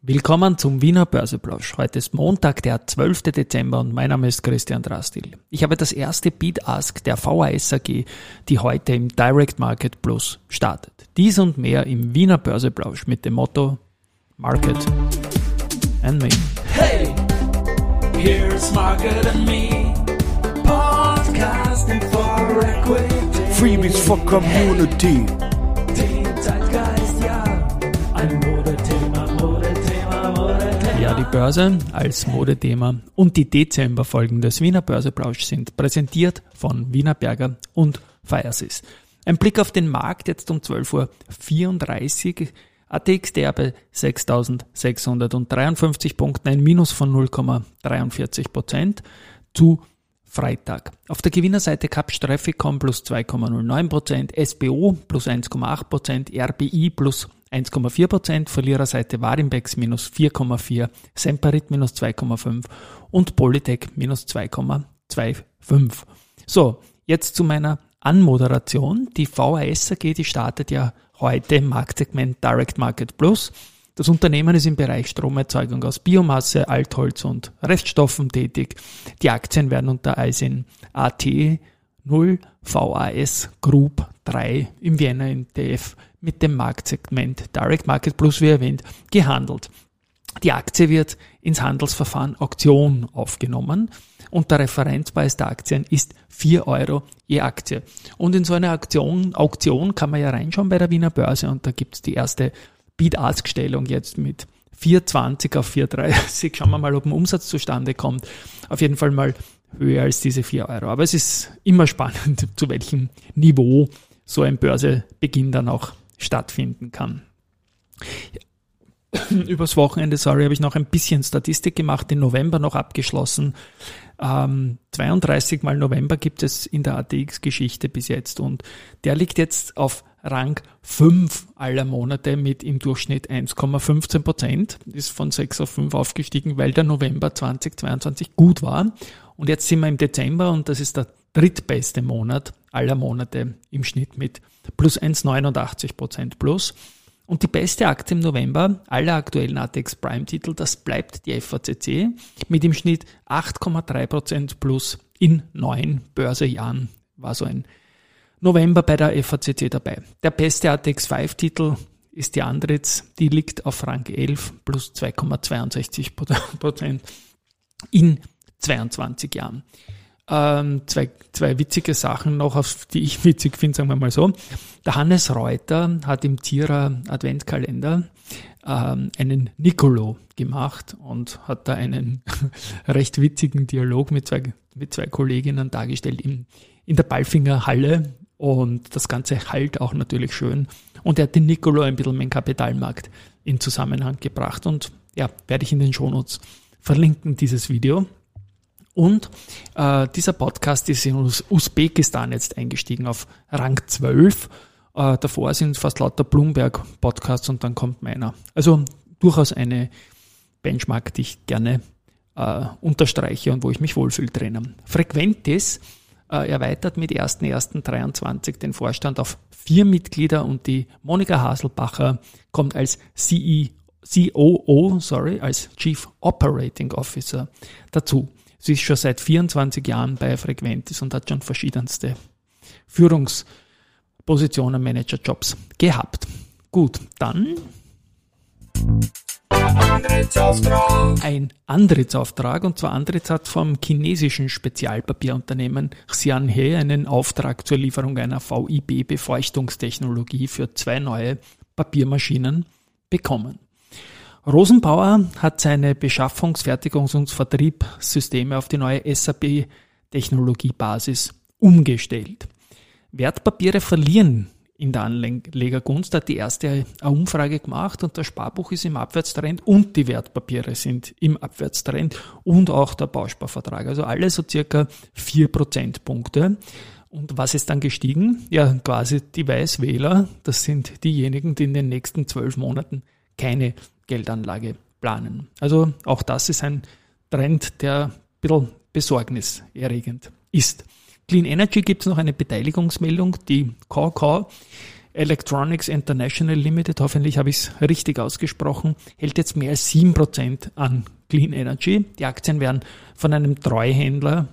Willkommen zum Wiener Börseplausch. Heute ist Montag, der 12. Dezember und mein Name ist Christian Drastil. Ich habe das erste Beat Ask der VAS AG, die heute im Direct Market Plus startet. Dies und mehr im Wiener Börseplausch mit dem Motto Market and Me. Hey, here's Market and Me. Podcasting for Equity. Freebies for Community. Die Börse als Modethema und die Dezemberfolgen des Wiener Börseplausch sind präsentiert von Wiener Berger und Firesys. Ein Blick auf den Markt jetzt um 12.34 Uhr. ATX der bei 6.653 Punkten, ein Minus von 0,43 Prozent zu Freitag. Auf der Gewinnerseite Capsch Trafficom plus 2,09%, Prozent, SBO plus 1,8%, Prozent, RBI plus 1,4%, Verliererseite Warimbex minus 4,4%, Semperit minus 2,5% und Polytech minus 2,25%. So, jetzt zu meiner Anmoderation. Die VAS AG, die startet ja heute im Marktsegment Direct Market Plus. Das Unternehmen ist im Bereich Stromerzeugung aus Biomasse, Altholz und Reststoffen tätig. Die Aktien werden unter ISIN AT 0 VAS Group 3 im Vienna MTF mit dem Marktsegment Direct Market Plus, wie erwähnt, gehandelt. Die Aktie wird ins Handelsverfahren Auktion aufgenommen und der Referenzpreis der Aktien ist 4 Euro je Aktie. Und in so eine Auktion, Auktion kann man ja reinschauen bei der Wiener Börse und da gibt es die erste Bid-Ask-Stellung jetzt mit 4,20 auf 4,30. Schauen wir mal, ob ein Umsatz zustande kommt. Auf jeden Fall mal höher als diese 4 Euro. Aber es ist immer spannend, zu welchem Niveau so ein Börsebeginn dann auch stattfinden kann. Übers Wochenende, sorry, habe ich noch ein bisschen Statistik gemacht, den November noch abgeschlossen. Ähm, 32 mal November gibt es in der ATX-Geschichte bis jetzt und der liegt jetzt auf Rang 5 aller Monate mit im Durchschnitt 1,15 Prozent, ist von 6 auf 5 aufgestiegen, weil der November 2022 gut war. Und jetzt sind wir im Dezember und das ist der drittbeste Monat aller Monate im Schnitt mit plus 1,89 Prozent plus. Und die beste Aktie im November aller aktuellen ATX Prime Titel, das bleibt die FACC mit im Schnitt 8,3 Prozent plus in neun Börsejahren. War so ein November bei der FACC dabei. Der beste ATX 5 Titel ist die Andritz, die liegt auf Rang 11 plus 2,62 Prozent in 22 Jahren. Ähm, zwei, zwei witzige Sachen noch, auf die ich witzig finde, sagen wir mal so. Der Hannes Reuter hat im Tierer Adventkalender ähm, einen Nicolo gemacht und hat da einen recht witzigen Dialog mit zwei, mit zwei Kolleginnen dargestellt in, in der Ballfinger Halle und das Ganze halt auch natürlich schön. Und er hat den Nicolo ein bisschen mit dem Kapitalmarkt in Zusammenhang gebracht und ja, werde ich in den Shownotes verlinken, dieses Video. Und äh, dieser Podcast ist in Usbekistan jetzt eingestiegen auf Rang 12. Äh, davor sind fast lauter Bloomberg-Podcasts und dann kommt meiner. Also durchaus eine Benchmark, die ich gerne äh, unterstreiche und wo ich mich wohlfühle drinnen. Frequentis äh, erweitert mit 1.1.23 den Vorstand auf vier Mitglieder und die Monika Haselbacher kommt als CE, COO, sorry, als Chief Operating Officer dazu. Sie ist schon seit 24 Jahren bei Frequentis und hat schon verschiedenste Führungspositionen, Managerjobs gehabt. Gut, dann ein Antrittsauftrag und zwar Antritts hat vom chinesischen Spezialpapierunternehmen Xianhe einen Auftrag zur Lieferung einer VIB-Befeuchtungstechnologie für zwei neue Papiermaschinen bekommen. Rosenbauer hat seine Beschaffungs-, Fertigungs- und Vertriebssysteme auf die neue SAP-Technologiebasis umgestellt. Wertpapiere verlieren in der Anlegergunst, hat die erste Umfrage gemacht und das Sparbuch ist im Abwärtstrend und die Wertpapiere sind im Abwärtstrend und auch der Bausparvertrag. Also alle so circa vier Prozentpunkte. Und was ist dann gestiegen? Ja, quasi die Weißwähler. Das sind diejenigen, die in den nächsten zwölf Monaten keine Geldanlage planen. Also auch das ist ein Trend, der ein bisschen besorgniserregend ist. Clean Energy gibt es noch eine Beteiligungsmeldung. Die KK Electronics International Limited, hoffentlich habe ich es richtig ausgesprochen, hält jetzt mehr als 7% an Clean Energy. Die Aktien werden von einem Treuhändler,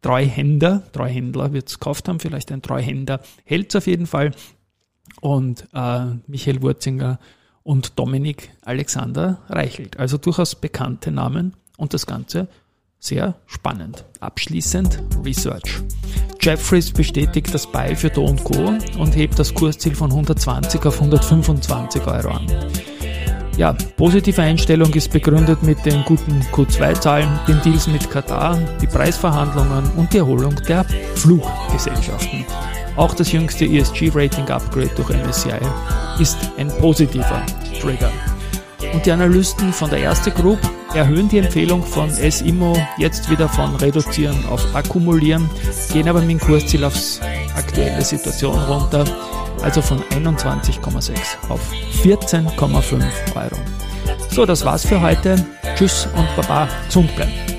Treuhänder, Treuhändler wird es gekauft haben, vielleicht ein Treuhänder, hält es auf jeden Fall. Und äh, Michael Wurzinger und Dominik Alexander Reichelt. Also durchaus bekannte Namen und das Ganze sehr spannend. Abschließend Research. Jeffries bestätigt das Buy für Do Co. und hebt das Kursziel von 120 auf 125 Euro an. Ja, positive Einstellung ist begründet mit den guten Q2-Zahlen, den Deals mit Katar, die Preisverhandlungen und die Erholung der Fluggesellschaften. Auch das jüngste ESG-Rating-Upgrade durch MSCI ist ein positiver Trigger. Und die Analysten von der Erste Group erhöhen die Empfehlung von S-Immo jetzt wieder von reduzieren auf akkumulieren, gehen aber mit dem Kursziel aufs aktuelle Situation runter also von 21,6 auf 14,5 Euro. So, das war's für heute. Tschüss und Baba, gesund bleiben.